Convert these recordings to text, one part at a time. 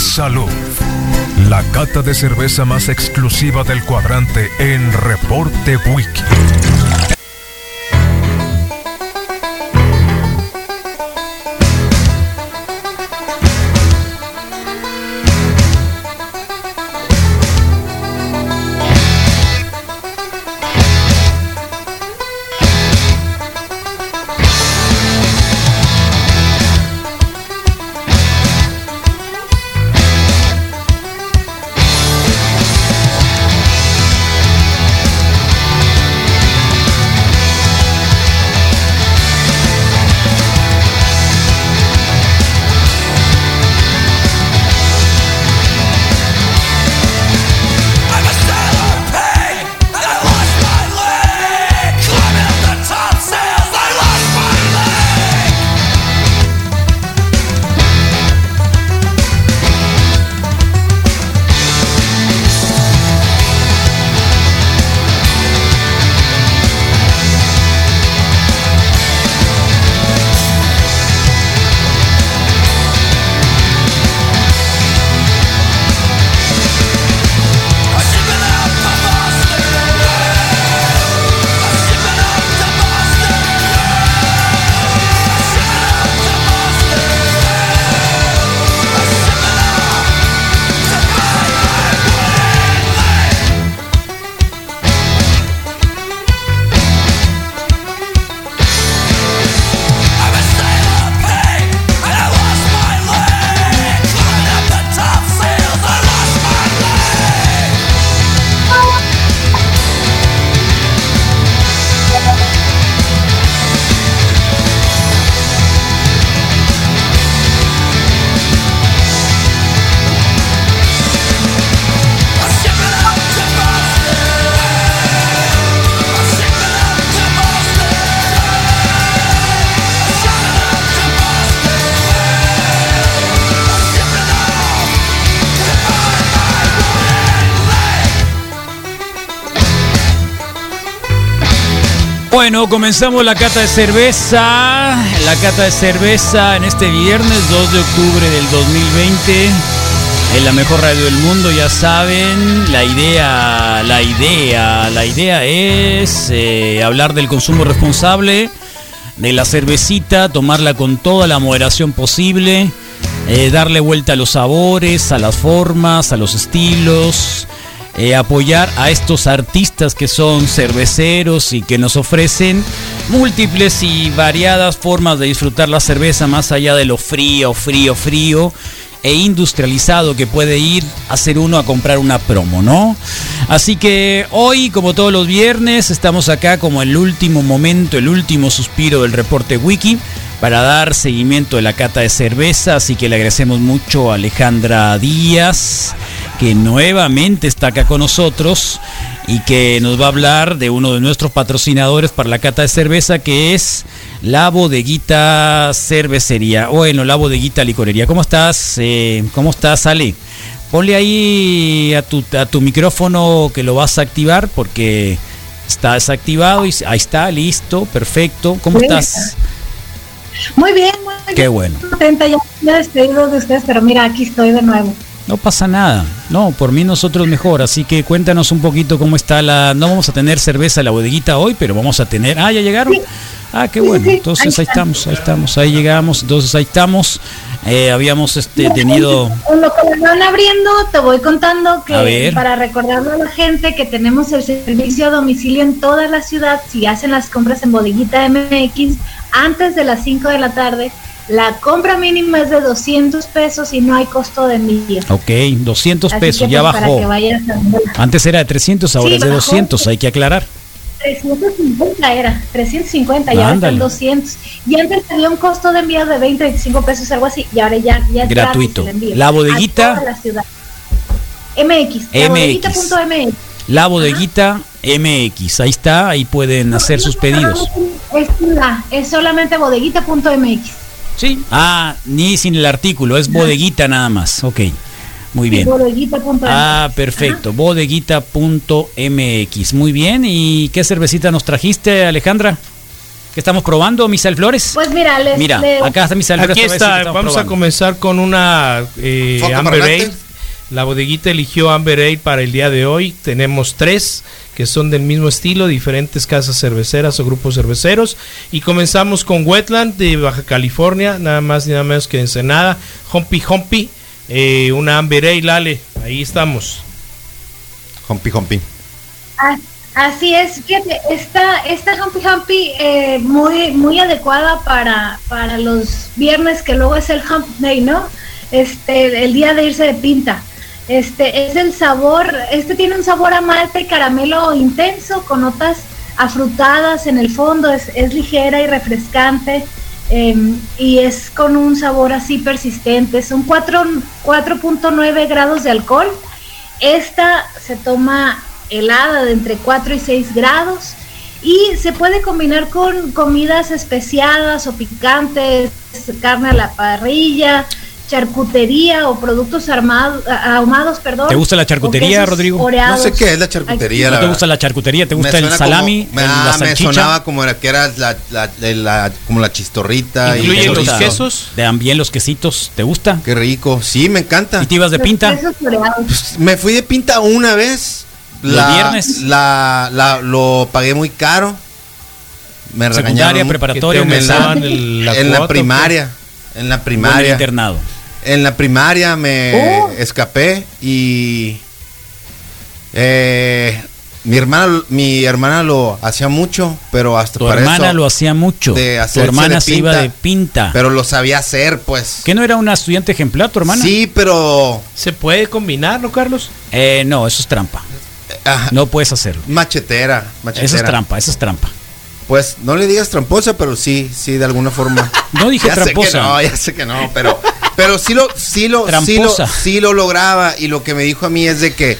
salud. La cata de cerveza más exclusiva del cuadrante en Reporte Wiki. Bueno, comenzamos la cata de cerveza. La cata de cerveza en este viernes 2 de octubre del 2020. En la mejor radio del mundo, ya saben. La idea, la idea, la idea es eh, hablar del consumo responsable de la cervecita, tomarla con toda la moderación posible, eh, darle vuelta a los sabores, a las formas, a los estilos. Eh, apoyar a estos artistas que son cerveceros y que nos ofrecen múltiples y variadas formas de disfrutar la cerveza más allá de lo frío, frío, frío e industrializado que puede ir a hacer uno a comprar una promo, ¿no? Así que hoy, como todos los viernes, estamos acá como el último momento, el último suspiro del reporte wiki para dar seguimiento de la cata de cerveza, así que le agradecemos mucho a Alejandra Díaz que nuevamente está acá con nosotros y que nos va a hablar de uno de nuestros patrocinadores para la cata de cerveza, que es la bodeguita cervecería, bueno, la bodeguita licorería. ¿Cómo estás? Eh, ¿Cómo estás, Ale? Ponle ahí a tu, a tu micrófono que lo vas a activar porque está desactivado y ahí está, listo, perfecto. ¿Cómo estás? Muy bien, muy bien. Qué bueno. Contenta, ya me he despedido de ustedes, pero mira, aquí estoy de nuevo. No pasa nada, no, por mí nosotros mejor, así que cuéntanos un poquito cómo está la... No vamos a tener cerveza en la bodeguita hoy, pero vamos a tener... Ah, ya llegaron. Ah, qué bueno, entonces ahí estamos, ahí estamos, ahí llegamos, entonces ahí estamos. Eh, habíamos este, tenido... Lo que van abriendo, te voy contando que para recordarle a la gente que tenemos el servicio a domicilio en toda la ciudad, si hacen las compras en bodeguita MX antes de las 5 de la tarde, la compra mínima es de 200 pesos y no hay costo de envío. Ok, 200 pesos, ya pues, bajó. Antes era de 300, ahora es de 200, hay que aclarar. 350 era, 350, y ahora están 200. Y antes tenía un costo de envío de 20, 25 pesos, algo así, y ahora ya, ya es gratuito. La bodeguita. la ciudad. MX, la bodeguita.mx. La bodeguita MX, ahí está, ahí pueden hacer sus pedidos. Es, es solamente bodeguita.mx. Sí. Ah, ni sin el artículo, es bodeguita nada más. Ok. Muy bien. Ah, perfecto. Bodeguita.mx. Muy bien. ¿Y qué cervecita nos trajiste, Alejandra? ¿Qué estamos probando, Misael Flores? Pues mira, les, mira, acá está Misael Flores. Aquí está, vamos a comenzar con una eh, Amber Ale. La bodeguita eligió Amber Ale para el día de hoy. Tenemos tres que son del mismo estilo, diferentes casas cerveceras o grupos cerveceros. Y comenzamos con Wetland de Baja California, nada más y nada menos que Ensenada. Humpy Humpy, eh, una Amber Ale, Ale. Ahí estamos. Humpy Humpy. Ah, Así es, fíjate, esta, esta Humpy Humpy eh, muy, muy adecuada para, para los viernes que luego es el Hump Day, ¿no? Este, el día de irse de pinta. Este es el sabor, este tiene un sabor a malte y caramelo intenso con notas afrutadas en el fondo, es, es ligera y refrescante em, y es con un sabor así persistente. Son 4.9 grados de alcohol. Esta se toma helada de entre 4 y 6 grados y se puede combinar con comidas especiadas o picantes, carne a la parrilla, charcutería o productos armados, ahumados, perdón. ¿Te gusta la charcutería, Rodrigo? No sé qué es la charcutería. ¿No te gusta la charcutería? ¿Te gusta el salami? ah, me sonaba como era que era la, la, como la chistorrita. ¿Incluye los quesos? También los quesitos. ¿Te gusta? Qué rico. Sí, me encanta. ¿Y te ibas de pinta? Pues, me fui de pinta una vez la, viernes. La, la, lo pagué muy caro. Me regañaron. preparatoria, en, la, en la primaria. En la primaria. internado. En la primaria me oh. escapé y eh, mi hermana, mi hermana lo hacía mucho, pero hasta tu hermana lo hacía mucho. tu hermana se iba de pinta. Pero lo sabía hacer, pues. ¿Que no era una estudiante ejemplar tu hermana? Sí, pero se puede combinar, ¿no, Carlos? Eh, no, eso es trampa. No puedes hacerlo. Machetera, machetera. Eso es trampa, eso es trampa. Pues no le digas tramposa, pero sí, sí, de alguna forma. No dije tramposa. no, ya sé que no, pero, pero sí lo, sí lo, sí lo, sí lo lograba. Y lo que me dijo a mí es de que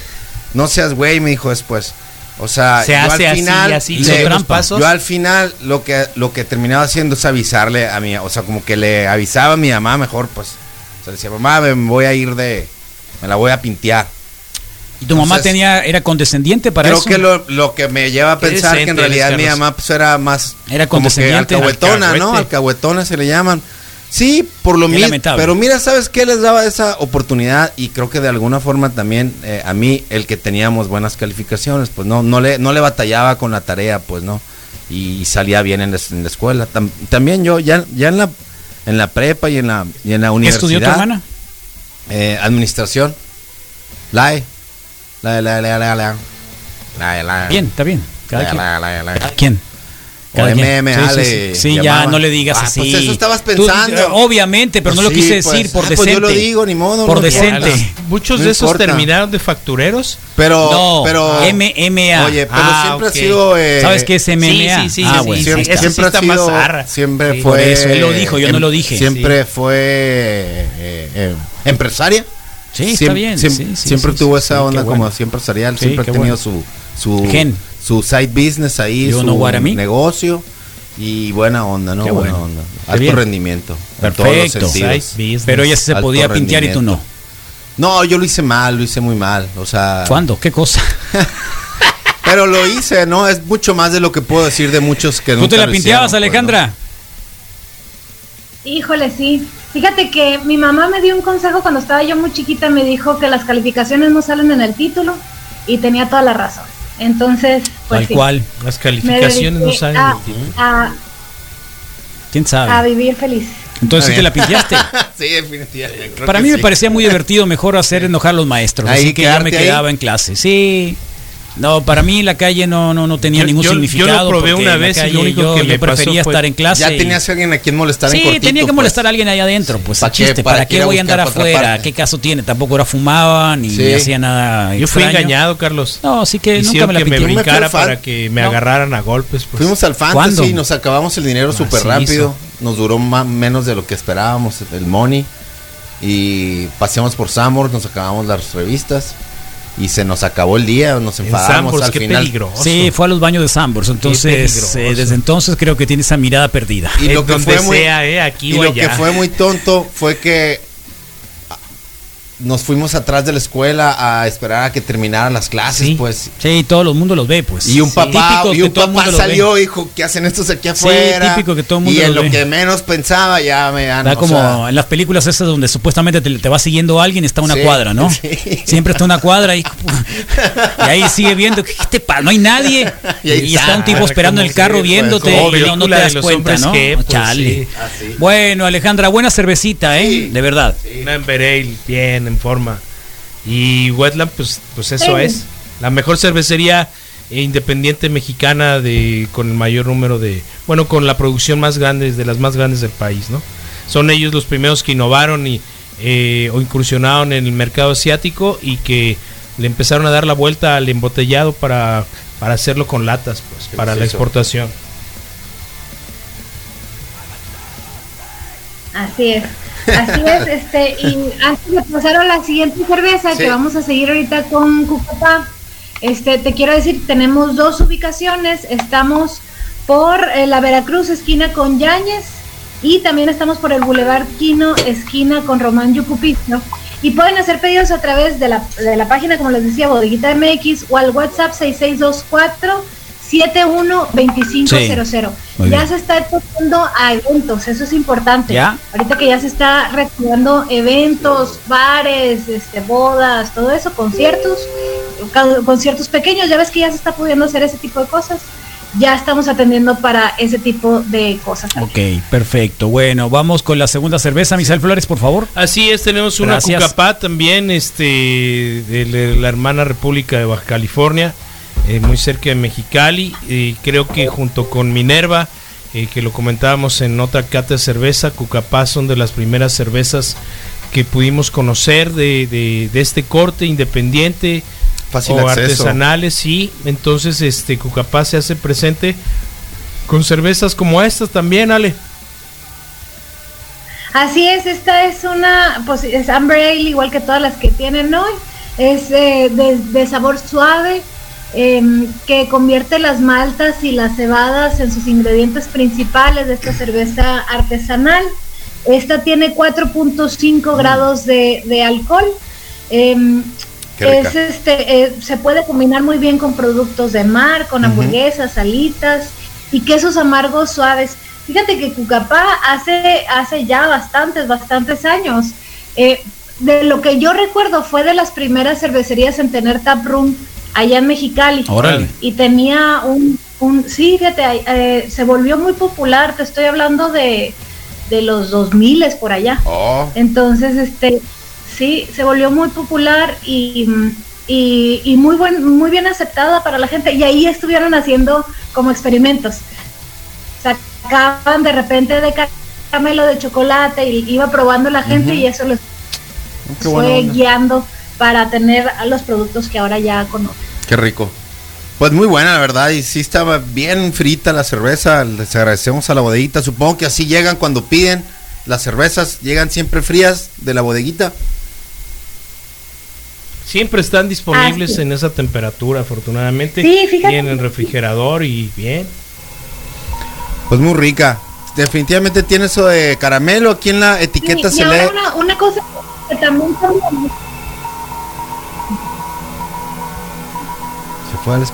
no seas güey, me dijo después. O sea, yo al final, así, yo al final lo que lo que terminaba haciendo es avisarle a mi, o sea, como que le avisaba a mi mamá mejor, pues, o sea, decía, mamá, me voy a ir de, me la voy a pintear. ¿Y tu mamá tenía era condescendiente para eso? Creo que lo, que me lleva a pensar que en realidad mi mamá pues, era más era condescendiente, como que alcahuetona, ¿no? Alcahuetona se le llaman. Sí, por lo mismo. Pero mira, ¿sabes qué les daba esa oportunidad? Y creo que de alguna forma también eh, a mí, el que teníamos buenas calificaciones, pues no, no, le, no le batallaba con la tarea, pues no. Y salía bien en la, escuela. también yo, ya, ya en la en la prepa y en la, y en la universidad. ¿Qué estudió tu hermana? Eh, administración. LAE. La, la, la, la, la. La, Bien, está bien. Cada quien. Cada MM, sí, sí, ya no le digas así. Pues eso estabas pensando. obviamente, pero no lo quise decir por decente. Pues yo lo digo, ni modo. Por decente. Muchos de esos terminaron de factureros. Pero, no, pero. MMA. Oye, pero siempre ha sido. Eh, ¿Sabes qué es MMA? Sí, sí, sí. Ah, bueno. Siempre, siempre ha sido. Siempre fue. Eso, él lo dijo, yo no lo dije. Siempre fue. empresaria. Sí, está bien. Siempre, tuvo esa onda como siempre empresarial, siempre ha tenido su, su, su side business ahí, su negocio y buena onda, ¿no? buena onda. Alto rendimiento. Perfecto. Pero ella se podía pintear y tú no. No, yo lo hice mal, lo hice muy mal. O sea. ¿Cuándo? ¿Qué cosa? Pero lo hice, ¿no? Es mucho más de lo que puedo decir de muchos que no. ¿Tú te la pinteabas, pues, Alejandra? Híjole, sí. Fíjate que mi mamá me dio un consejo cuando estaba yo muy chiquita, me dijo que las calificaciones no salen en el título y tenía toda la razón. Entonces, pues Tal cual, las calificaciones no salen en el título. ¿Quién sabe? A vivir feliz. Entonces te la pintaste. sí, definitivamente. Para mí me parecía muy divertido, mejor hacer enojar a los maestros. así que ya me quedaba en clase. Sí. No, para mí la calle no, no, no tenía ningún significado. Yo lo probé una vez y lo único que me prefería estar en clase. Ya tenías alguien a quien molestar sí, en tenía que molestar pues. a alguien ahí adentro. Pues ¿Para chiste, ¿para, qué voy a andar afuera? ¿Qué caso tiene? Tampoco era fumaba ni hacía nada. Yo fui engañado, Carlos. No, así que nunca me la que me brincara para que me agarraran a golpes. Pues. Fuimos al fantasy y nos acabamos el dinero súper rápido. Nos duró más, menos de lo que esperábamos el money. Y paseamos por Samor, nos acabamos las revistas y se nos acabó el día, nos enfadamos al final. Peligroso. Sí, fue a los baños de Sambors, entonces eh, desde entonces creo que tiene esa mirada perdida. Y lo que fue muy, eh, aquí y lo que fue muy tonto fue que nos fuimos atrás de la escuela a esperar a que terminaran las clases, pues. Sí, todo el mundo los ve, pues. Y un papá, y un papá salió, dijo, ¿qué hacen estos aquí afuera? Sí, típico que todo el mundo Y en lo que menos pensaba ya me han, Da como en las películas esas donde supuestamente te, va siguiendo alguien, está una cuadra, ¿no? Siempre está una cuadra y, y ahí sigue viendo, ¿qué te pasa? No hay nadie. Y, está, un tipo esperando el carro viéndote y no, te das cuenta, ¿no? Pues, Chale. Ah, bueno, Alejandra, buena cervecita, ¿eh? De verdad. Una Emberale, en forma. Y Wetland, pues, pues eso es. La mejor cervecería independiente mexicana de con el mayor número de bueno con la producción más grande de las más grandes del país no son ellos los primeros que innovaron y eh, o incursionaron en el mercado asiático y que le empezaron a dar la vuelta al embotellado para, para hacerlo con latas pues para la exportación. Así es Así es, este, y antes de pasar a la siguiente cerveza, que vamos a seguir ahorita con Cucapá, este, te quiero decir, tenemos dos ubicaciones, estamos por eh, la Veracruz, esquina con Yáñez, y también estamos por el Boulevard Quino, esquina con Román Yucupito. Y pueden hacer pedidos a través de la, de la página, como les decía, Bodeguita MX o al WhatsApp 6624 712500. ya se está exponiendo a eventos, eso es importante. Ahorita que ya se está reactivando eventos, bares, este, bodas, todo eso, conciertos, conciertos pequeños, ya ves que ya se está pudiendo hacer ese tipo de cosas. Ya estamos atendiendo para ese tipo de cosas. Ok, perfecto. Bueno, vamos con la segunda cerveza, Misael Flores, por favor. Así es, tenemos una Cucapá también, este, de la hermana República de Baja California eh, muy cerca de Mexicali. Y creo que junto con Minerva, eh, que lo comentábamos en otra cata de cerveza, Cucapá son de las primeras cervezas que pudimos conocer de, de, este corte independiente Fácil o artesanales, sí. Entonces, este Cucapá se hace presente con cervezas como estas también, Ale. Así es, esta es una, pues es Amber Ale igual que todas las que tienen hoy. Es eh, de sabor suave, Em, que convierte las maltas y las cebadas en sus ingredientes principales de esta cerveza artesanal. Esta tiene 4.5 mm. grados de, alcohol. Em, es este, eh, se puede combinar muy bien con productos de mar, con hamburguesas, salitas y quesos amargos suaves. Fíjate que Cucapá hace, hace ya bastantes, bastantes años. Eh, de lo que yo recuerdo fue de las primeras cervecerías en tener taproom allá en Mexicali. Y tenía un, un sí, fíjate, eh, se volvió muy popular, te estoy hablando de, de los 2000 por allá. Oh. Entonces, este, sí, se volvió muy popular y, y, muy, buen, muy bien aceptada para la gente. Y ahí estuvieron haciendo como experimentos. Sacaban de repente de caramelo de chocolate y iba probando la gente y eso los fue guiando para tener a los productos que ahora ya conocen. Qué rico. Pues muy buena, la verdad, y sí estaba bien frita la cerveza, les agradecemos a la bodeguita, supongo que así llegan cuando piden las cervezas, llegan siempre frías de la bodeguita. Siempre están disponibles ah, en esa temperatura, afortunadamente. Sí, fíjate. en el refrigerador y bien. Pues muy rica. Definitivamente tiene eso de caramelo. Aquí en la etiqueta se lee. Una, una cosa que también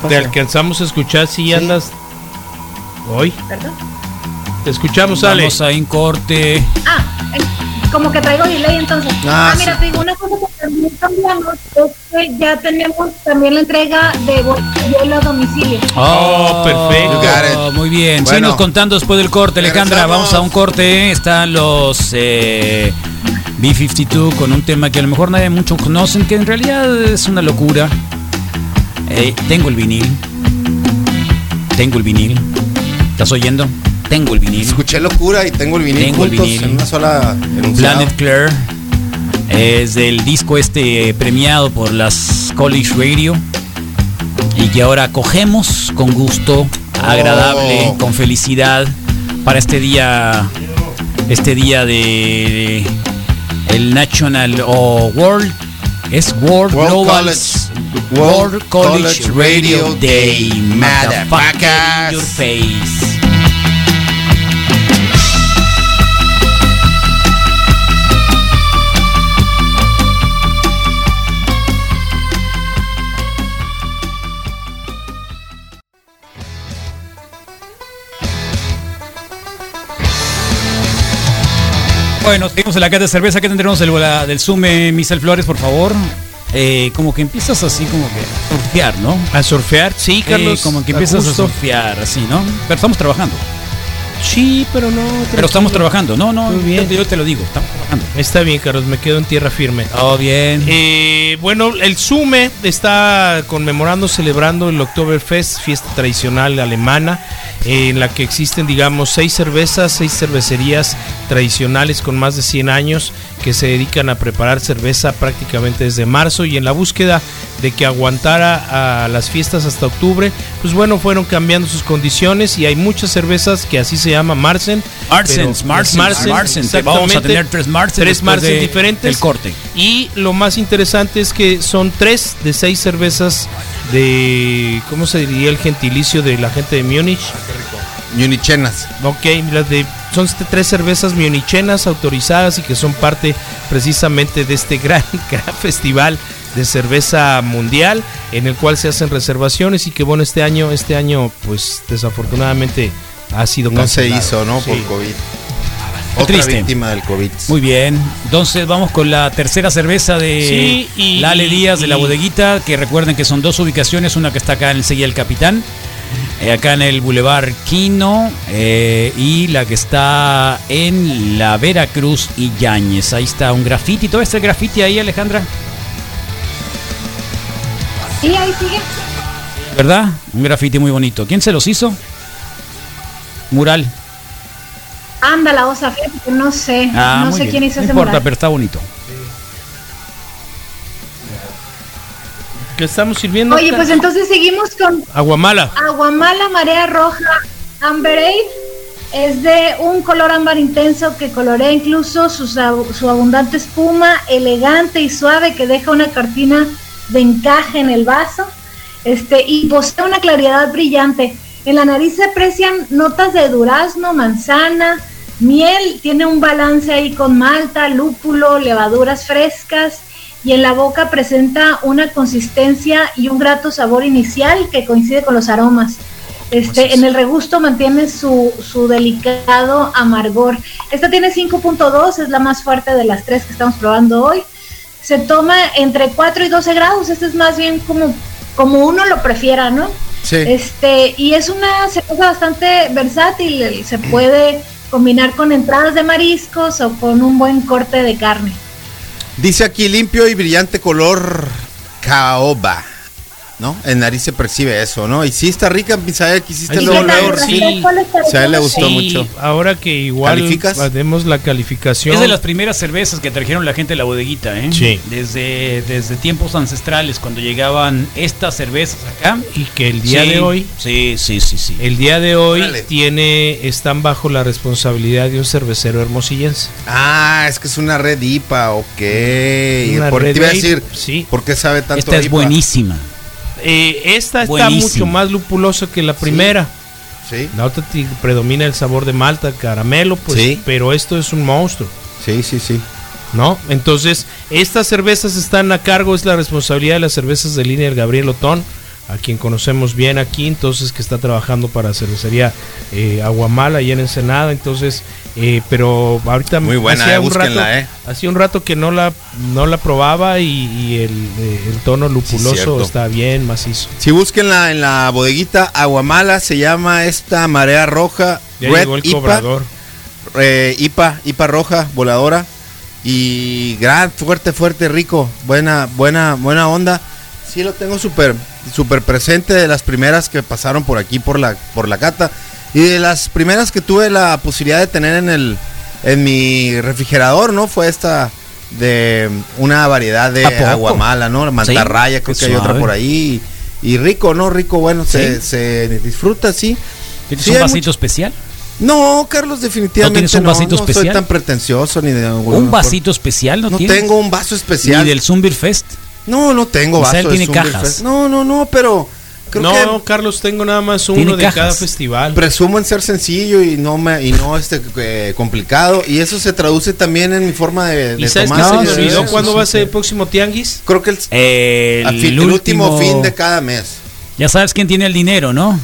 Te alcanzamos a escuchar si andas hoy. ¿Perdón? Te escuchamos, Ale. Vamos a un corte. Ah, como que traigo delay entonces. Ah, ah mira, te digo una cosa que también cambiamos es que ya tenemos también la entrega de vuelo a domicilio. Oh, perfecto. muy bien. Bueno, Síguenos contando después del corte, Alejandra. Vamos a un corte. Están los eh, B52 con un tema que a lo mejor nadie mucho conocen, que en realidad es una locura. Eh, tengo el vinil. Tengo el vinil. ¿Estás oyendo? Tengo el vinil. Escuché locura y tengo el vinil. Tengo el vinil. En una sola. Planet Claire. Es del disco este premiado por las College Radio. Y que ahora cogemos con gusto, agradable, oh. con felicidad, para este día. Este día de. el National o World. Es World, Global. World College, Radio, Day, motherfuckers. In your face. Bueno, tenemos la cata de cerveza. que tendremos el, la, del Sume, Michel Flores, por favor. Eh, como que empiezas así como que a surfear, ¿no? A surfear, sí, Carlos. como que empiezas a surfear, así, ¿no? Pero estamos trabajando. Sí, pero no. Pero estamos trabajando. No, no, bien. Yo, te lo digo, estamos trabajando. Está bien, Carlos, me quedo en tierra firme. Todo bien. Eh, bueno, el SUME está conmemorando, celebrando el Oktoberfest, fiesta tradicional alemana, en la que existen, digamos, seis cervezas, seis cervecerías tradicionales con más de 100 años que se dedican a preparar cerveza prácticamente desde marzo y en la búsqueda de que aguantara a las fiestas hasta octubre, pues bueno, fueron cambiando sus condiciones y hay muchas cervezas que así se llama Marsen. Marsens, Marsens, Vamos a tener tres Marsens, tres diferentes. El corte. Y lo más interesante es que son tres de seis cervezas de, ¿cómo se diría el gentilicio de la gente de Múnich? Munichenas. Ok, las de, son este tres cervezas munichenas autorizadas y que son parte precisamente de este gran, gran festival de cerveza mundial en el cual se hacen reservaciones y que bueno este año este año pues desafortunadamente ha sido no se hizo no por covid. Otra víctima del COVID. Muy bien. Entonces vamos con la tercera cerveza de Lale Díaz de la bodeguita, que recuerden que son dos ubicaciones, una que está acá en el Seguía el Capitán, acá en el Boulevard Quino, eh, y la que está en la Veracruz y Yáñez. Ahí está un grafiti. ¿Todo este grafiti ahí, Alejandra? Sí, ahí sigue. ¿Verdad? Un grafiti muy bonito. ¿Quién se los hizo? Mural. Anda la osa, no sé. Ah, no sé quién hizo ese no importa, pero está bonito. ¿Qué estamos sirviendo? Oye, pues entonces seguimos con Aguamala. Aguamala, marea roja, Amber Es de un color ámbar intenso que colorea incluso su, su abundante espuma, elegante y suave que deja una cortina de encaje en el vaso este, y posee una claridad brillante. En la nariz se aprecian notas de durazno, manzana, miel, tiene un balance ahí con malta, lúpulo, levaduras frescas y en la boca presenta una consistencia y un grato sabor inicial que coincide con los aromas. Este, en el regusto mantiene su, su delicado amargor. Esta tiene 5.2, es la más fuerte de las tres que estamos probando hoy se toma entre 4 y 12 grados. Este es más bien como, como uno lo prefiera, ¿no? Sí. Este, y es una cerveza bastante versátil. Se puede combinar con entradas de mariscos o con un buen corte de carne. Dice aquí limpio y brillante color caoba. ¿No? En nariz se percibe eso, ¿no? Y sí está rica, Misael, que hiciste luego, luego. Sí, a él le gustó mucho. Ahora que igual ¿Calificas? la calificación. Es de las primeras cervezas que trajeron la gente de la bodeguita, ¿eh? Sí. Desde, desde tiempos ancestrales, cuando llegaban estas cervezas acá. Y que el día de hoy. Sí, sí, sí, sí. El día de hoy tiene, están bajo la responsabilidad de un cervecero hermosillense. Ah, es que es una red IPA, ok. Una por, red te iba a decir, sí. ¿por qué sabe tanto Esta es buenísima. Eh, esta está mucho más lupulosa que la primera. Sí. La otra predomina el sabor de malta, caramelo, pues, pero esto es un monstruo. Sí, sí, sí. ¿No? Entonces, estas cervezas están a cargo, es la responsabilidad de las cervezas de línea del Gabriel Otón a quien conocemos bien aquí, entonces que está trabajando para cervecería eh, Aguamala y en Ensenada, entonces, eh, pero ahorita muy buena, hacía, eh, un rato, eh. hacía un rato que no la no la probaba y, el, el, tono lupuloso está bien macizo. Si búsquenla en la bodeguita Aguamala, se llama esta marea roja, Red el IPA, IPA, IPA roja, voladora y gran, fuerte, fuerte, rico, buena, buena, buena onda. Sí lo tengo súper súper presente de las primeras que pasaron por aquí por la, por la cata y de las primeras que tuve la posibilidad de tener en el en mi refrigerador, ¿no? Fue esta de una variedad de agua mala, ¿no? Mantarraya, creo que hay otra por ahí. Y, rico, ¿no? Rico, bueno, se, se, disfruta, sí. ¿Tienes un vasito especial? No, Carlos, definitivamente no. tienes un vasito especial? soy tan pretencioso ni de... ¿Un vasito especial no, no tengo un vaso especial. ¿Ni del Zumbir Fest? No, no tengo vaso. tiene cajas. No, no, no, pero. no, Carlos, tengo nada más uno de cada festival. Presumo en ser sencillo y no me, y no este eh, complicado. Y eso se traduce también en mi forma de, ¿Y sabes tomar. se olvidó cuándo va a ser el próximo tianguis? Creo que el, el, último, fin de cada mes. Ya sabes quién tiene el dinero, ¿no?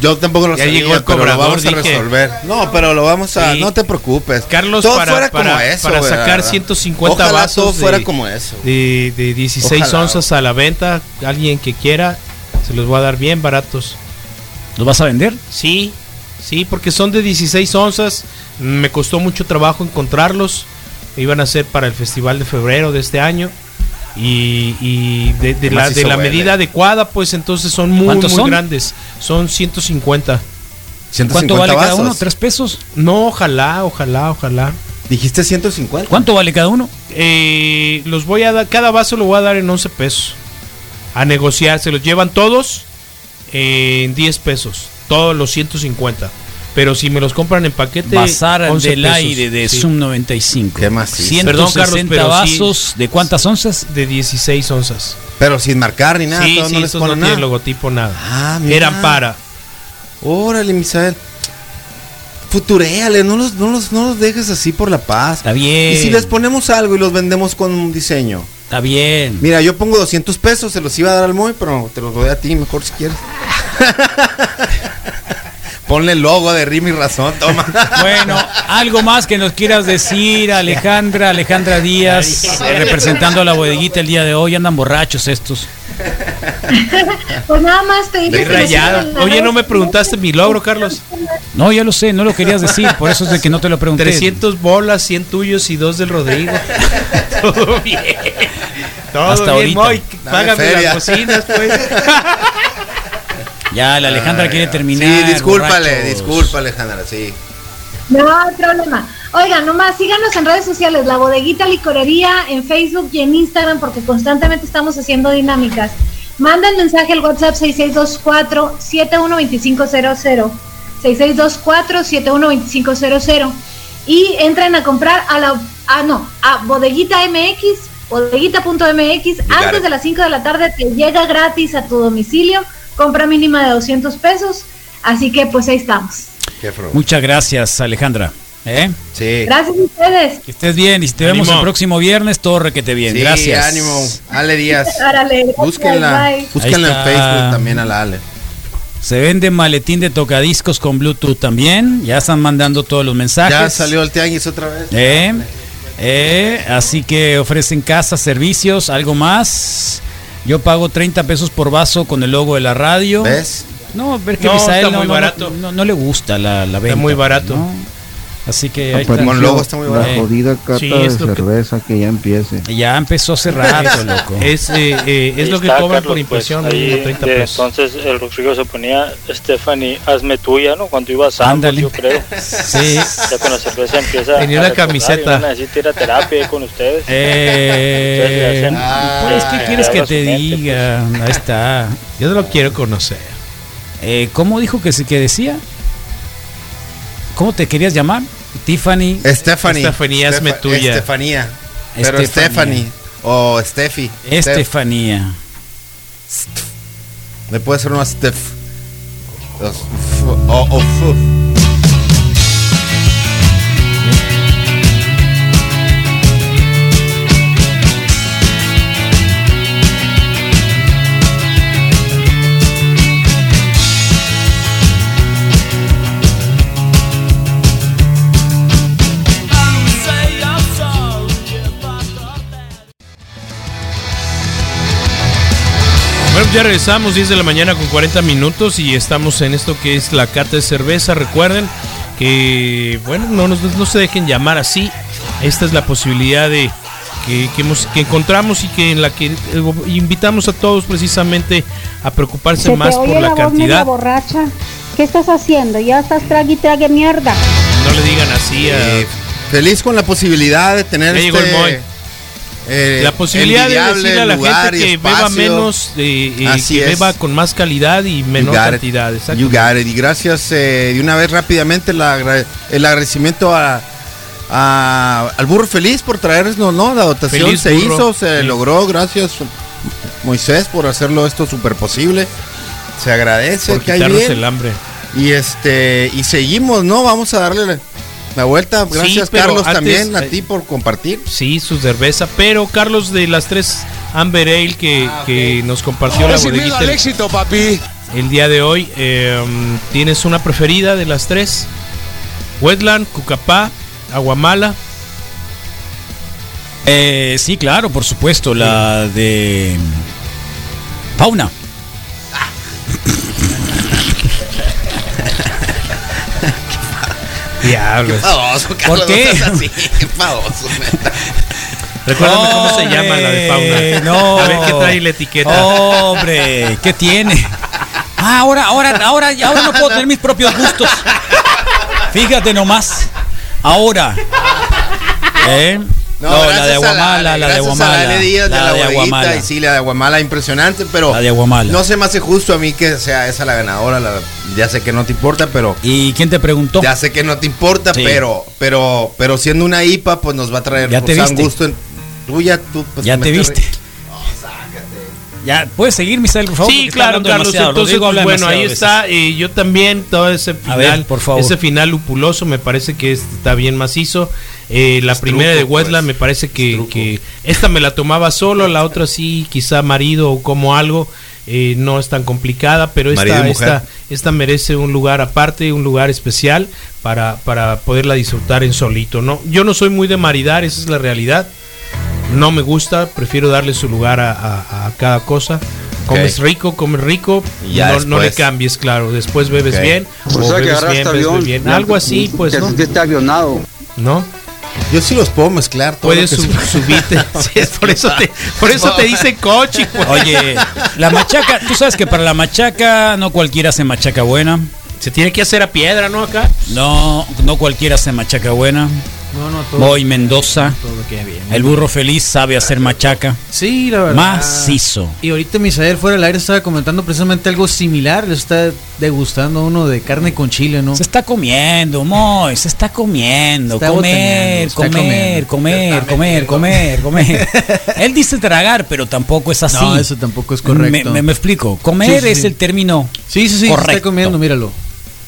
Yo tampoco lo ya llegó el cobrador, lo vamos a resolver. No, pero lo vamos a. No te preocupes. Carlos, para, para, eso, para sacar 150 vasos. fuera como eso. De, de 16 onzas a la venta. Alguien que quiera, se los voy a dar bien baratos. ¿Los vas a vender? Sí, sí, porque son de 16 onzas. Me costó mucho trabajo encontrarlos. Iban a ser para el festival de febrero de este año y, de, la, de la medida adecuada, pues entonces son muy, muy grandes. Son 150. ¿Cuánto vale cada uno? ¿Tres pesos? No, ojalá, ojalá, ojalá. Dijiste 150. ¿Cuánto vale cada uno? Eh, los voy a dar, cada vaso lo voy a dar en 11 pesos. A negociar, se los llevan todos en 10 pesos. Todos los 150. Pero si me los compran en paquete. Bazar del aire de Zoom 95. ¿Qué más? 160 Perdón, Carlos, vasos. ¿De cuántas onzas? De 16 onzas. Pero sin marcar ni nada. Sí, no les no nada. logotipo, nada. Ah, Eran para. Órale, Misael. Futuréale, no los, no, los, no los dejes así por la paz. Está bien. Y si les ponemos algo y los vendemos con un diseño. Está bien. Mira, yo pongo 200 pesos, se los iba a dar al Moy, pero te los doy a ti mejor si quieres. Ponle el logo de Rimi Razón, toma. Bueno, algo más que nos quieras decir, Alejandra, Alejandra Díaz, representando a la bodeguita el día de hoy. Andan borrachos estos. Pues nada más te dije. Oye, ¿no me preguntaste mi logro, Carlos? No, ya lo sé, no lo querías decir, por eso es de que no te lo pregunté. 300 bolas, 100 tuyos y 2 del Rodrigo. Todo bien. Todo Hasta bien, Moy, págame las cocinas, pues. Ya, la Alejandra quiere terminar. Sí, discúlpale, disculpa Alejandra, sí. No hay problema. Oigan, nomás síganos en redes sociales, la bodeguita licorería en Facebook y en Instagram porque constantemente estamos haciendo dinámicas. Manda el mensaje al WhatsApp 6624-712500. 6624-712500. Y entren a comprar a la. Ah, no, a bodeguita MX, bodeguita.mx. Antes de las 5 de la tarde te llega gratis a tu domicilio compra mínima de 200 pesos. Así que pues ahí estamos. Muchas gracias, Alejandra. ¿Eh? Sí. Gracias a ustedes. Que estés bien y si te vemos el próximo viernes, todo requete bien. Sí, gracias. ánimo. Ale Díaz. búsquenla, búsquenla en Facebook también a la Ale. Se vende maletín de tocadiscos con Bluetooth también. Ya están mandando todos los mensajes. Ya salió el tianguis otra vez. ¿Eh? ¿Eh? Así que ofrecen casa, servicios, algo más. Yo pago 30 pesos por vaso con el logo de la radio. ¿Ves? No, ver que no, Misael no, no, no, le gusta la, la venta. Está muy barato. Así que ahí está. logo está muy La jodida cata de cerveza que... ya empiece. Ya empezó hace rato, loco. Es, eh, eh, es lo que cobran por pues, impresión. Pues, 30 pesos. Entonces el Rodrigo se ponía, Stephanie, hazme tuya, ¿no? Cuando ibas a Ándale. yo creo. sí. Ya con la cerveza empieza Tenía una camiseta. Necesito ir a terapia con ustedes. Eh, hacen, pues, ¿qué quieres que te diga? Pues. Ahí está. Yo no lo quiero conocer. Eh, ¿Cómo dijo que, que decía? ¿Cómo te querías llamar? Tiffany. Stephanie. Estefanía, hazme tuya. Estefanía. Pero Stephanie. O Steffi. Estefanía. Me puede ser una Steph. O, o, Bueno, ya regresamos 10 de la mañana con 40 minutos y estamos en esto que es la cata de cerveza. Recuerden que, bueno, no, no se dejen llamar así. Esta es la posibilidad de que, que, encontramos y que en la que eh, invitamos a todos precisamente a preocuparse más por la, cantidad. borracha. ¿Qué estás haciendo? Ya estás trague y trague mierda. No le digan así. A... Eh, feliz con la posibilidad de tener este... Eh, la posibilidad de decirle a la gente que beba menos, eh, que beba con más calidad y menor cantidad. You got it. Y gracias eh, de una vez rápidamente el agradecimiento a, al burro feliz por traernos, ¿no? La dotación se hizo, se logró. Gracias Moisés por hacerlo esto súper posible. Se agradece por que hay el hambre. Y este y seguimos, ¿no? Vamos a darle la vuelta. Gracias, Carlos, también a eh, ti por compartir. Sí, su cerveza. Pero, Carlos, de las tres Amber Ale que, ah, que nos compartió la bodeguita. éxito, papi. el día de hoy. Em, ¿Tienes una preferida de las tres? Wetland, Cucapá, Aguamala. Eh, sí, claro, por supuesto, la de Fauna. Diablos. ¿Por qué? así, Recuérdame cómo se llama la de fauna. No. A ver qué trae la etiqueta. Hombre, ¿qué tiene? Ah, ahora, ahora, ahora, ahora no puedo tener mis propios gustos. Fíjate nomás. Ahora. ¿Eh? No, la de Aguamala, la, de Aguamala. La, de, la de Aguamala. Y sí, la de Aguamala impresionante, pero la de Aguamala. no se me hace justo a mí que sea esa la ganadora. ya sé que no te importa, pero. ¿Y quién te preguntó? Ya sé que no te importa, pero, pero, pero siendo una IPA, pues nos va a traer ya te pues, viste. gusto. En, tú ya, tú, pues, ya te viste. Ya, puedes seguir, Misael, por favor. Sí, claro, Carlos. Entonces, pues, bueno, ahí está. Y yo también, todo ese final, por favor. ese final lupuloso, me parece que está bien macizo. Eh, la primera de Wetland pues. me parece que, esta me la tomaba solo, la otra sí, quizá marido o como algo. Eh, no es tan complicada, pero esta, esta, esta, merece un lugar aparte, un lugar especial para, para poderla disfrutar en solito. ¿no? Yo no soy muy de maridar, esa es la realidad. No me gusta, prefiero darle su lugar a, cada cosa. Comes rico, comes rico, no, no, le cambies, claro. Después bebes bien, o, bebes bien, bien. Algo así, pues. ¿no? Está avionado. ¿No? Yo sí los puedo mezclar. Todo Puedes subirte. por eso te, por eso te dice coche. Pues. Oye, la machaca, tú sabes que para la machaca no cualquiera hace machaca buena. Se tiene que hacer a piedra, ¿no? Acá. No, no cualquiera hace machaca buena. No, no, todo, Voy Mendoza. El burro feliz sabe hacer machaca. Sí, la verdad. Macizo. Y ahorita Misael fuera del aire estaba comentando precisamente algo similar. Le está degustando uno de carne con chile, ¿no? Se está comiendo, Moy, se está comiendo. comer, comer, comer, comer, comer, comer, Él dice tragar, pero tampoco es así. No, eso tampoco es correcto. Me, explico. Comer es el término. Sí, sí, sí. Correcto. está comiendo, míralo.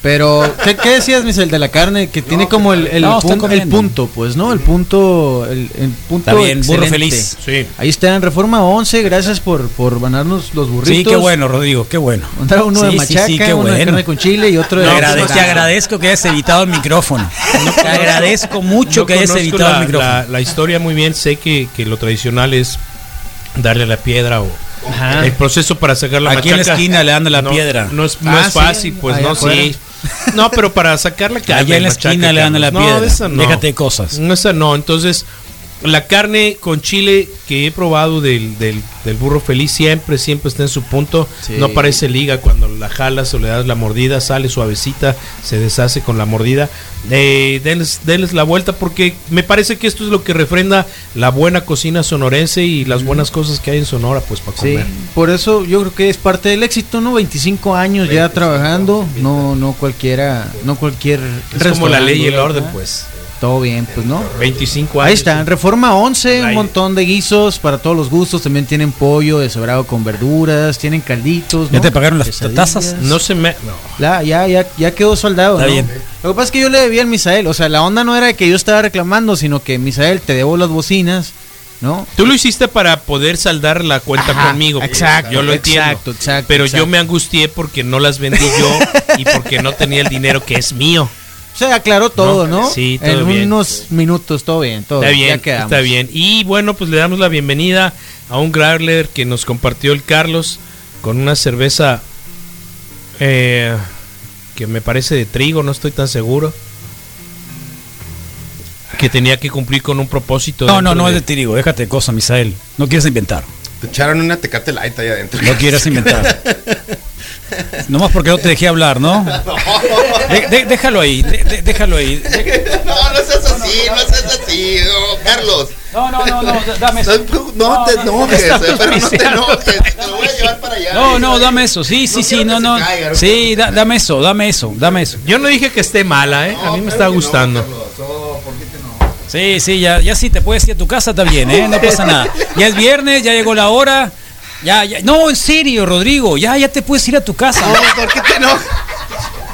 Pero, ¿qué, qué decías, Michel, de la carne? Que tiene como el, el, punto, pues, ¿no? El punto, el, punto Está bien, burro feliz. Sí. Ahí está en Reforma 11, gracias por, por ganarnos los burritos. Sí, qué bueno, Rodrigo, qué bueno. Mandaron uno de machaca, uno de carne con chile y otro de... Te agradezco, te agradezco que hayas evitado el micrófono. te agradezco mucho que hayas evitado el micrófono. La, historia muy bien, sé que, que lo tradicional es darle la piedra o el proceso para sacar la Aquí en la esquina le dan la piedra. No es, no es ah, fácil, pues no, sí. No, pero para sacarla que Allá en la esquina le dan la piedra. No, Déjate cosas. No, esa no. Entonces, la carne con chile que he probado del, del, burro feliz siempre, siempre está en su punto. No parece liga cuando la jalas o le das la mordida, sale suavecita, se deshace con la mordida. Eh, denles, la vuelta porque me parece que esto es lo que refrenda la buena cocina sonorense y las buenas cosas que hay en Sonora, pues para comer. por eso yo creo que es parte del éxito, ¿no? 25 años ya trabajando, no no cualquiera, no cualquier... Es como la ley y el orden, pues. Todo bien, pues no. 25 años. Ahí está, en Reforma 11, un montón de guisos para todos los gustos. También tienen pollo deshebrado con verduras, tienen calditos. ¿Ya te pagaron las tazas? No se me. Ya, ya, ya, ya quedó soldado. Está bien. Lo que pasa es que yo le debía al Misael. O sea, la onda no era que yo estaba reclamando, sino que Misael te debo las bocinas. ¿No? Tú lo hiciste para poder saldar la cuenta conmigo. Exacto. Yo lo entiendo. Exacto, pero yo me angustié porque no las vendí yo y porque no tenía el dinero que es mío. Se aclaró todo, ¿no? Sí, todo en unos minutos, todo bien, todo está bien. está bien. Y bueno, pues le damos la bienvenida a un Growler que nos compartió el Carlos con una cerveza eh, que me parece de trigo, no estoy tan seguro. Que tenía que cumplir con un propósito. No, no, no es de trigo, déjate de cosa, Misael. No quieres inventar. Te echaron una tecate light ahí adentro. No quieres inventar. Nomás porque no te dejé hablar, ¿no? déjalo ahí, déjalo ahí. No, no seas así, no, seas así, Carlos. No, no, no, no, dame eso. No, te enojes, pero no te enojes, te lo voy a llevar para allá. No, no, dame eso, sí, sí, sí, no, no. Sí, dame eso, dame eso, dame eso. Yo no dije que esté mala, ¿eh? A mí me está gustando. Sí, sí, ya, ya sí te puedes ir a tu casa también, ¿eh? No pasa nada. Ya es viernes, ya llegó la hora. Ya, ya. No, en serio, Rodrigo. Ya, ya te puedes ir a tu casa. No, ¿por qué te no?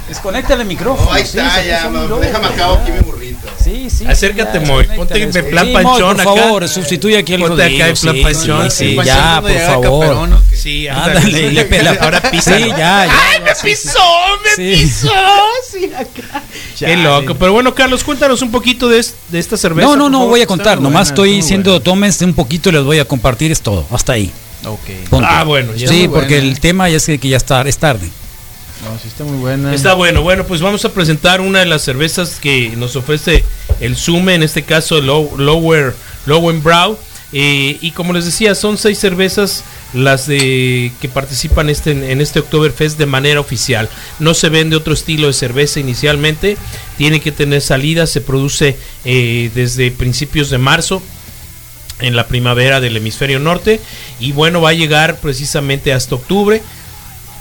Desconecta el micrófono. ahí está, ya. déjame acabo aquí mi burrito. Sí, sí. Acércate, Moy. Ponte en plan panchón por favor, sustituye aquí el Ponte acá en plan panchón. Sí, ya, por favor. Sí, ándale. Le pela. Ahora pisa. Sí, ya, ya. ¡Ay, me pisó! ¡Me pisó! Sí, acá. Qué loco. Pero bueno, Carlos, cuéntanos un poquito de, esta cerveza. No, no, no voy a contar. Nomás estoy diciendo, tómense un poquito y les voy a compartir. Es todo. Hasta ahí. Ok. Ah, bueno. Sí, porque el tema ya es que ya está, es tarde. No, sí está muy buena. Está bueno. Bueno, pues vamos a presentar una de las cervezas que nos ofrece el Sume, en este caso Lower, Lower Brow. Eh, y como les decía, son seis cervezas las de que participan este, en este Oktoberfest de manera oficial. No se vende otro estilo de cerveza inicialmente, tiene que tener salida, se produce eh, desde principios de marzo en la primavera del hemisferio norte y bueno va a llegar precisamente hasta octubre.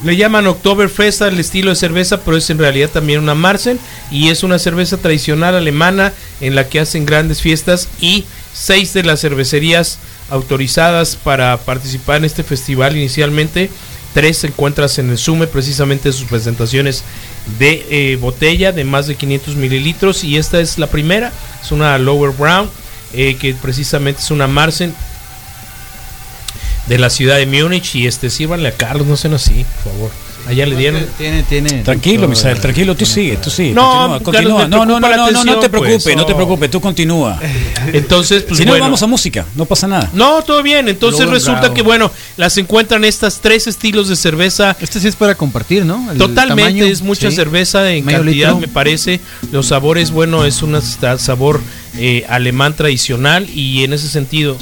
Le llaman Oktoberfest al estilo de cerveza, pero es en realidad también una Marsen y es una cerveza tradicional alemana en la que hacen grandes fiestas y seis de las cervecerías autorizadas para participar en este festival inicialmente, tres se encuentras en el Sume, precisamente sus presentaciones de eh, botella de más de 500 mililitros y esta es la primera, es una Lower Brown, eh, que precisamente es una Marsen de la ciudad de Múnich y este sírvanle a Carlos, no sean así, por favor. Allá le dieron. Tiene, tiene. Tranquilo, Misael, tranquilo, tú sigue, tú sigue. No, continúa, No, no, no, no, no, no te preocupes, pues, no te preocupes, tú continúa. Entonces, pues, si no vamos a música, no pasa nada. No, todo bien. Entonces resulta que bueno, las encuentran estas tres estilos de cerveza. Este sí es para compartir, ¿no? Totalmente, es mucha cerveza en cantidad, me parece. Los sabores, bueno, es un sabor eh, alemán tradicional y en ese sentido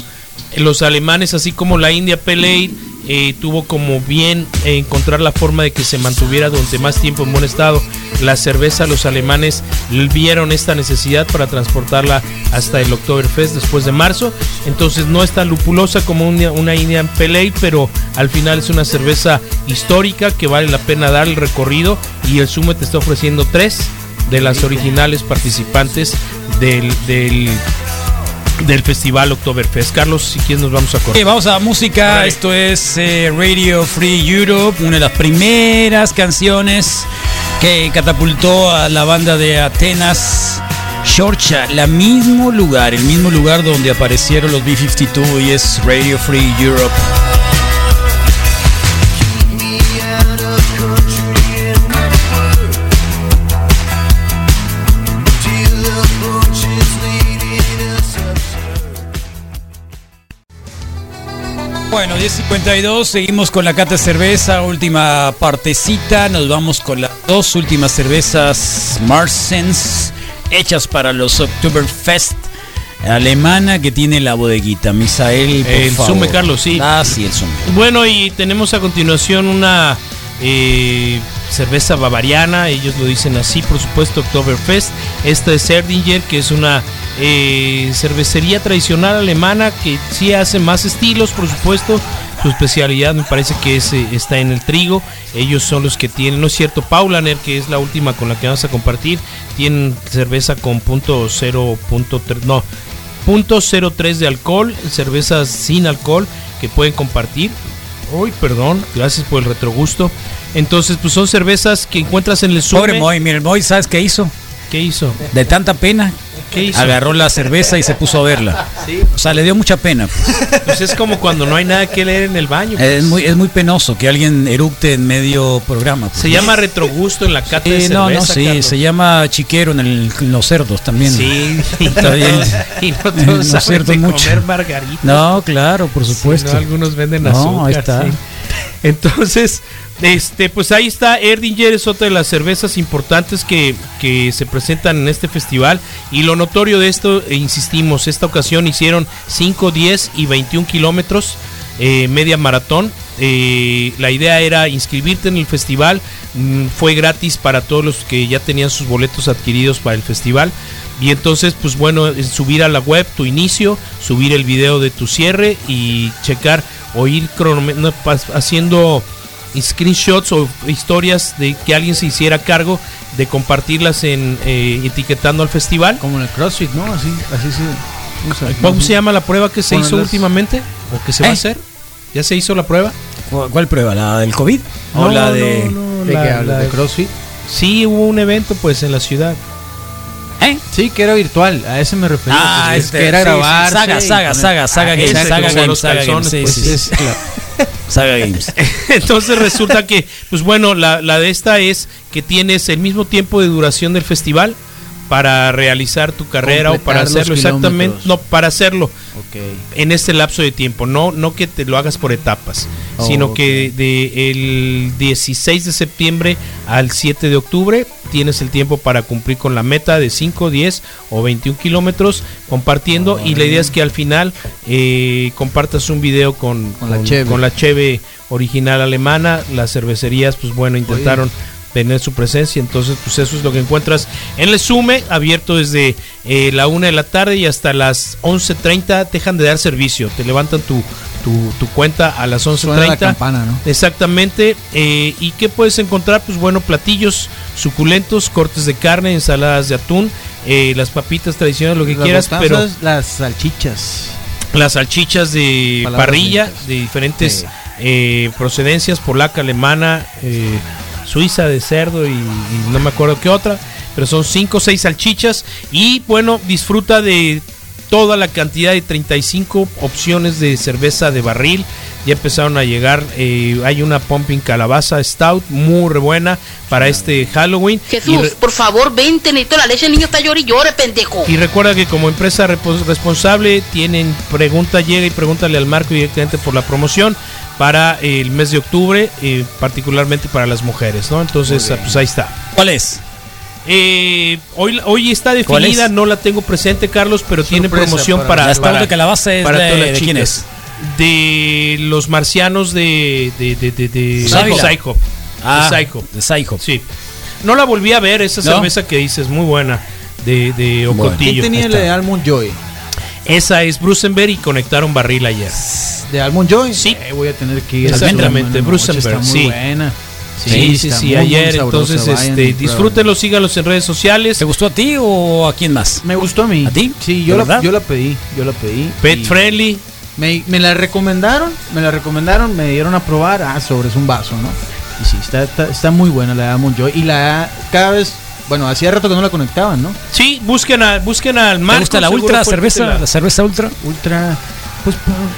los alemanes, así como la India Pale eh, tuvo como bien encontrar la forma de que se mantuviera durante más tiempo en buen estado. La cerveza, los alemanes vieron esta necesidad para transportarla hasta el Oktoberfest después de marzo. Entonces no es tan lupulosa como una, una Indian Pale pero al final es una cerveza histórica que vale la pena dar el recorrido. Y el Summit está ofreciendo tres de las originales participantes del, del del festival Oktoberfest. Carlos, si quieres nos vamos a correr. vamos a música, esto es eh, Radio Free Europe, una de las primeras canciones que catapultó a la banda de Atenas. Shorcha, la mismo lugar, el mismo lugar donde aparecieron los B-52 y es Radio Free Europe. Bueno, 10.52, seguimos con la cata cerveza, última partecita, nos vamos con las dos últimas cervezas Marsens, hechas para los Oktoberfest alemana que tiene la bodeguita, Misael. el Sume, Carlos, sí. Ah, sí, el Sume. Bueno, y tenemos a continuación una eh, cerveza bavariana, ellos lo dicen así, por supuesto, Oktoberfest. Esta es Erdinger, que es una eh, cervecería tradicional alemana que sí hace más estilos, por supuesto. Su especialidad me parece que es, eh, está en el trigo. Ellos son los que tienen, ¿no es cierto? Paulaner, que es la última con la que vamos a compartir, tienen cerveza con punto cero, punto no, punto de alcohol, cervezas sin alcohol que pueden compartir. Uy, perdón, gracias por el retrogusto. Entonces, pues son cervezas que encuentras en el sur. Pobre Moy, mira, Moy, ¿sabes qué hizo? ¿Qué hizo? De tanta pena. ¿Qué hizo? Agarró la cerveza y se puso a verla. O sea, le dio mucha pena. Pues es como cuando no hay nada que leer en el baño. Es, pues. muy, es muy penoso que alguien eructe en medio programa. Pues. Se llama retrogusto en la cata de cerveza, No, no, sí, se llama chiquero en, los cerdos también. Sí, está bien. y no todos no saben mucho. comer. No, claro, por supuesto. algunos venden azúcar. No, ahí está. Entonces, este, pues ahí está, Erdinger es otra de las cervezas importantes que, se presentan en este festival. Y lo notorio de esto, e insistimos, esta ocasión hicieron 5, 10 y 21 kilómetros, eh, media maratón. Eh, la idea era inscribirte en el festival, mm, fue gratis para todos los que ya tenían sus boletos adquiridos para el festival. Y entonces, pues bueno, subir a la web tu inicio, subir el video de tu cierre y checar o ir haciendo screenshots o historias de que alguien se hiciera cargo de compartirlas en eh, etiquetando al festival. Como en el CrossFit, ¿no? Así, así sí. ¿Cómo se llama la prueba que se hizo últimamente? ¿O que se va a ¿Eh? hacer? ¿Ya se hizo la prueba? ¿Cuál prueba? ¿La del COVID? ¿O la de, ¿De, CrossFit? Sí, hubo un evento pues en la ciudad. ¿Eh? Sí, que era virtual, a ese me refería. Ah, este, que era grabar. Saga, saga, saga, saga Saga Saga sí, sí. Saga Games. Entonces resulta que, pues bueno, la, la de esta es que tienes el mismo tiempo de duración del festival para realizar tu carrera o para hacerlo exactamente no para hacerlo en este lapso de tiempo. No no que te lo hagas por etapas oh, sino que de el 16 de septiembre al 7 de octubre tienes el tiempo para cumplir con la meta de 5 10 o 21 kilómetros compartiendo y la idea es que al final eh, compartas un video con, con, la cheve. original alemana. Las cervecerías pues bueno intentaron tener su presencia. Entonces, pues eso es lo que encuentras en el Sume, abierto desde eh, la una de la tarde y hasta las 11.30. Dejan de dar servicio, te levantan tu, tu, cuenta a las 11.30. campana, ¿no? Exactamente. Eh, ¿Y qué puedes encontrar? Pues bueno, platillos suculentos, cortes de carne, ensaladas de atún, eh, las papitas tradicionales, lo que quieras, pero... Las salchichas. Las salchichas de parrilla, de diferentes procedencias, polaca, alemana, suiza de cerdo y, no me acuerdo qué otra, pero son 5 o 6 salchichas y bueno, disfruta de toda la cantidad de 35 opciones de cerveza de barril. Ya empezaron a llegar, eh, hay una pumping calabaza stout muy buena para este Halloween. Jesús, por favor, vente, necesito la leche, el niño está llorando y llore, pendejo. Y recuerda que como empresa responsable tienen pregunta, llega y pregúntale al Marco directamente por la promoción para el mes de octubre, eh, particularmente para las mujeres, ¿no? Entonces, pues ahí está. ¿Cuál es? Eh, hoy, hoy está definida, no la tengo presente, Carlos, pero tiene promoción para. para, para que la base es de, de, quién es? De los marcianos de. de, de, de, de Psycho. Ah, de Psycho. De Psycho. Sí. No la volví a ver, esa cerveza que dices, muy buena. De, de Ocotillo. ¿Quién tenía el de Almond Joy? Esa es Brucenberg y conectaron barril ayer. ¿De Almond Joy? Sí. Eh, voy a tener que ir. Exactamente, Brucenberg. Está muy buena. Sí, sí, sí, ayer. Entonces, este, disfrútenlo, síganlos en redes sociales. ¿Te gustó a ti o a quién más? Me gustó a mí. ¿A ti? Sí, yo, la, yo la pedí, yo la pedí. Pet friendly. Me, me, la recomendaron, me la recomendaron, me dieron a probar. Ah, sobre es un vaso, ¿no? Y sí, está, está, muy buena la de Joy. Y la cada vez bueno, hacía rato que no la conectaban, ¿no? Sí, busquen, a, busquen al Marco. ¿Te gusta la ultra cerveza? La... cerveza ultra? Ultra. Pues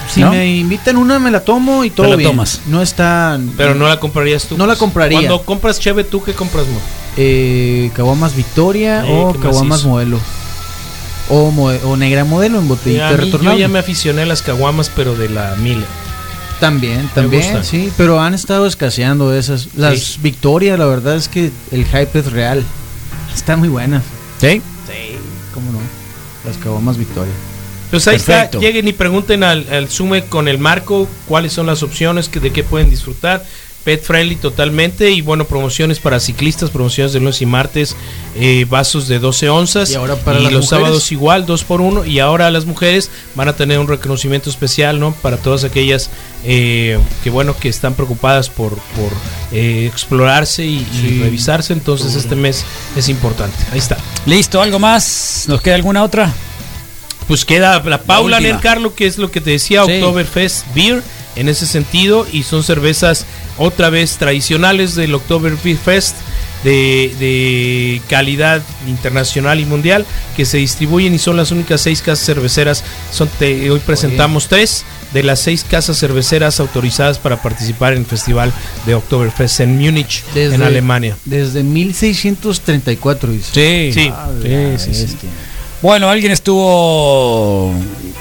si me invitan una me la tomo y todo la bien. tomas. No está. Pero no la comprarías tú. No la compraría. Cuando compras cheve, ¿tú qué compras, mo? Eh, Caguamas Victoria o Caguamas Modelo. O, o, Negra Modelo en botellita retornable. Yo ya me aficioné a las caguamas, pero de la Miller. También, también, sí, pero han estado escaseando esas. Las Victoria, la verdad es que el hype es real. Están muy buenas. ¿Sí? Sí, cómo no. Las caguamas Victoria. Pues ahí está, lleguen y pregunten al, al Sume con el marco cuáles son las opciones que, de qué pueden disfrutar pet friendly totalmente y bueno, promociones para ciclistas, promociones de lunes y martes, eh, vasos de 12 onzas y, ahora para los sábados igual, 2 por 1 y ahora las mujeres van a tener un reconocimiento especial, ¿no? Para todas aquellas eh, que bueno, que están preocupadas por, por eh, explorarse y, revisarse, entonces este mes es importante. Ahí está. Listo, ¿algo más? ¿Nos queda alguna otra? Pues queda la Paula Ner Carlo, que es lo que te decía, Oktoberfest Beer en ese sentido y son cervezas otra vez tradicionales del Oktoberfest de, de, calidad internacional y mundial que se distribuyen y son las únicas seis casas cerveceras. Son hoy presentamos tres de las seis casas cerveceras autorizadas para participar en el festival de Oktoberfest en Múnich, en Alemania. Desde 1634, Sí, sí, sí, sí. Bueno, alguien estuvo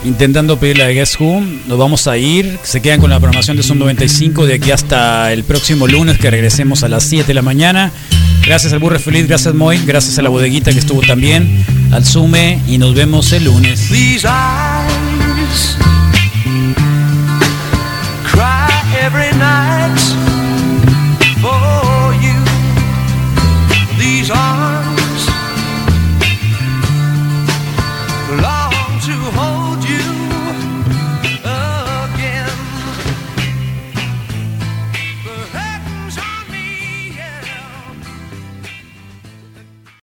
intentando pedirle a Guess Who. Nos vamos a ir. Se quedan con la programación de Zoom 95 de aquí hasta el próximo lunes que regresemos a las 7 de la mañana. Gracias al Burre Feliz, gracias Moy, gracias a la bodeguita que estuvo también, al Sume y nos vemos el lunes.